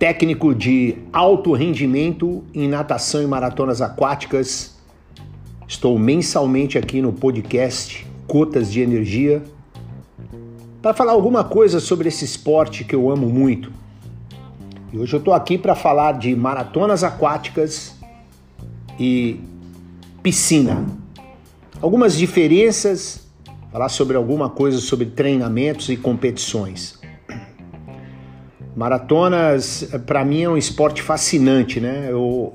técnico de alto rendimento em natação e maratonas aquáticas. Estou mensalmente aqui no podcast Cotas de Energia para falar alguma coisa sobre esse esporte que eu amo muito. E hoje eu estou aqui para falar de maratonas aquáticas e piscina. Algumas diferenças falar sobre alguma coisa sobre treinamentos e competições. Maratonas, para mim, é um esporte fascinante, né? Eu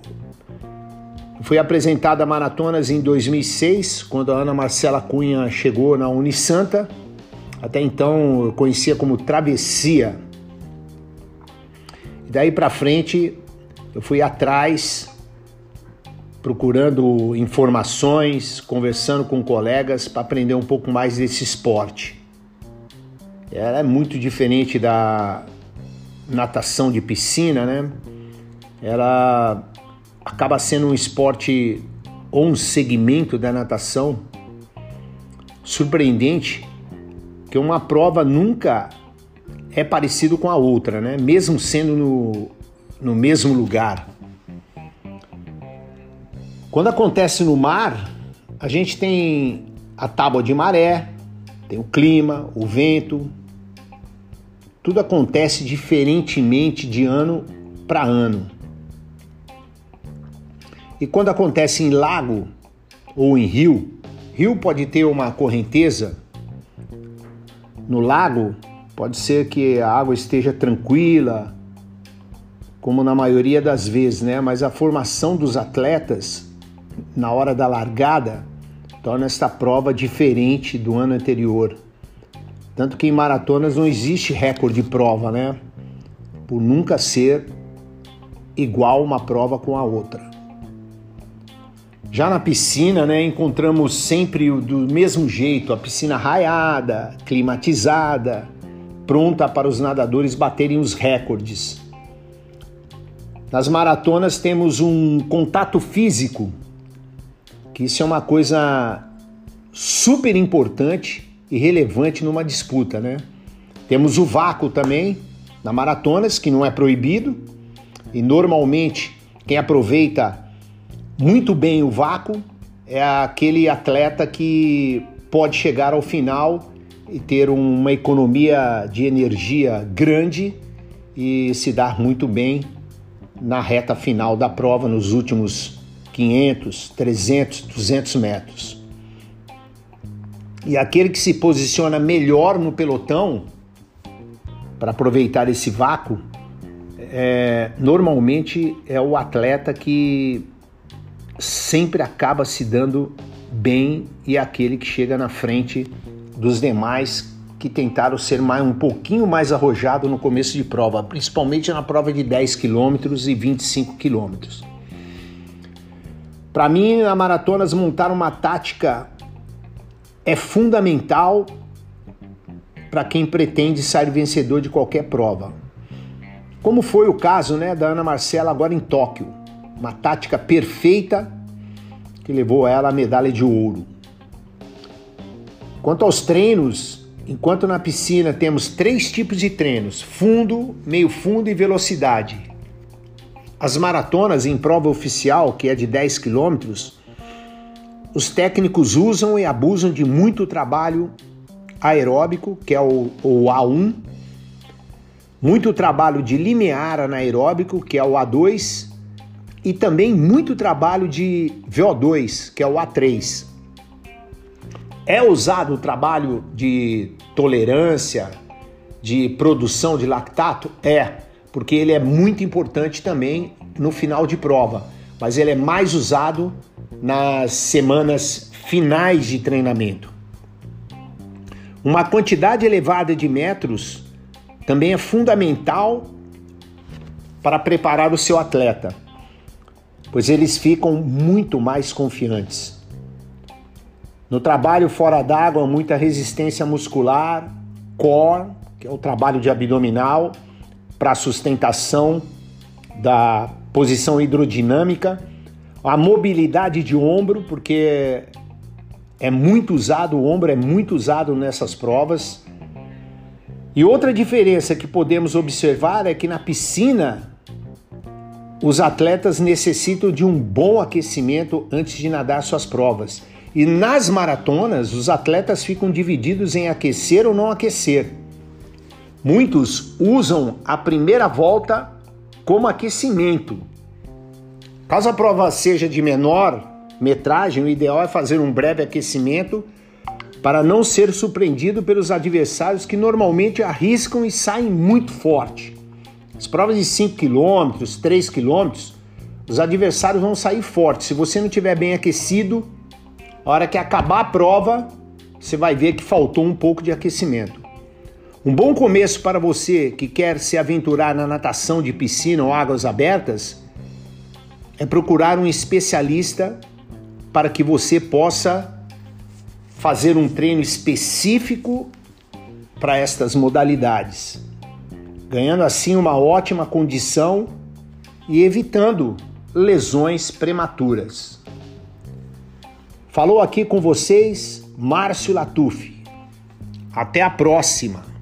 fui apresentada a maratonas em 2006, quando a Ana Marcela Cunha chegou na Unisanta. Até então eu conhecia como Travessia. E daí para frente eu fui atrás procurando informações, conversando com colegas para aprender um pouco mais desse esporte. Ela é muito diferente da natação de piscina, né? Ela acaba sendo um esporte ou um segmento da natação surpreendente que uma prova nunca é parecido com a outra, né? Mesmo sendo no, no mesmo lugar. Quando acontece no mar, a gente tem a tábua de maré, tem o clima, o vento. Tudo acontece diferentemente de ano para ano. E quando acontece em lago ou em rio, rio pode ter uma correnteza. No lago, pode ser que a água esteja tranquila, como na maioria das vezes, né? Mas a formação dos atletas na hora da largada torna esta prova diferente do ano anterior. Tanto que em maratonas não existe recorde de prova, né? Por nunca ser igual uma prova com a outra. Já na piscina, né, encontramos sempre do mesmo jeito, a piscina raiada, climatizada, pronta para os nadadores baterem os recordes. Nas maratonas temos um contato físico que isso é uma coisa super importante e relevante numa disputa, né? Temos o vácuo também na maratonas, que não é proibido, e normalmente quem aproveita muito bem o vácuo é aquele atleta que pode chegar ao final e ter uma economia de energia grande e se dar muito bem na reta final da prova, nos últimos 500, 300, 200 metros. E aquele que se posiciona melhor no pelotão para aproveitar esse vácuo, é, normalmente é o atleta que sempre acaba se dando bem e é aquele que chega na frente dos demais que tentaram ser mais, um pouquinho mais arrojado no começo de prova, principalmente na prova de 10 quilômetros e 25 quilômetros. Para mim, na maratonas, montar uma tática é fundamental para quem pretende sair vencedor de qualquer prova. Como foi o caso né, da Ana Marcela agora em Tóquio. Uma tática perfeita que levou ela à medalha de ouro. Quanto aos treinos, enquanto na piscina temos três tipos de treinos: fundo, meio fundo e velocidade. As maratonas em prova oficial, que é de 10 quilômetros, os técnicos usam e abusam de muito trabalho aeróbico, que é o, o A1, muito trabalho de limiar anaeróbico, que é o A2, e também muito trabalho de VO2, que é o A3. É usado o trabalho de tolerância, de produção de lactato? É porque ele é muito importante também no final de prova, mas ele é mais usado nas semanas finais de treinamento. Uma quantidade elevada de metros também é fundamental para preparar o seu atleta. pois eles ficam muito mais confiantes. No trabalho fora d'água, muita resistência muscular, core, que é o trabalho de abdominal, para sustentação da posição hidrodinâmica, a mobilidade de ombro, porque é muito usado, o ombro é muito usado nessas provas. E outra diferença que podemos observar é que na piscina os atletas necessitam de um bom aquecimento antes de nadar suas provas. E nas maratonas, os atletas ficam divididos em aquecer ou não aquecer. Muitos usam a primeira volta como aquecimento. Caso a prova seja de menor metragem, o ideal é fazer um breve aquecimento para não ser surpreendido pelos adversários que normalmente arriscam e saem muito forte. As provas de 5 km, 3 km, os adversários vão sair fortes. Se você não estiver bem aquecido, a hora que acabar a prova, você vai ver que faltou um pouco de aquecimento. Um bom começo para você que quer se aventurar na natação de piscina ou águas abertas é procurar um especialista para que você possa fazer um treino específico para estas modalidades, ganhando assim uma ótima condição e evitando lesões prematuras. Falou aqui com vocês Márcio Latuf. Até a próxima!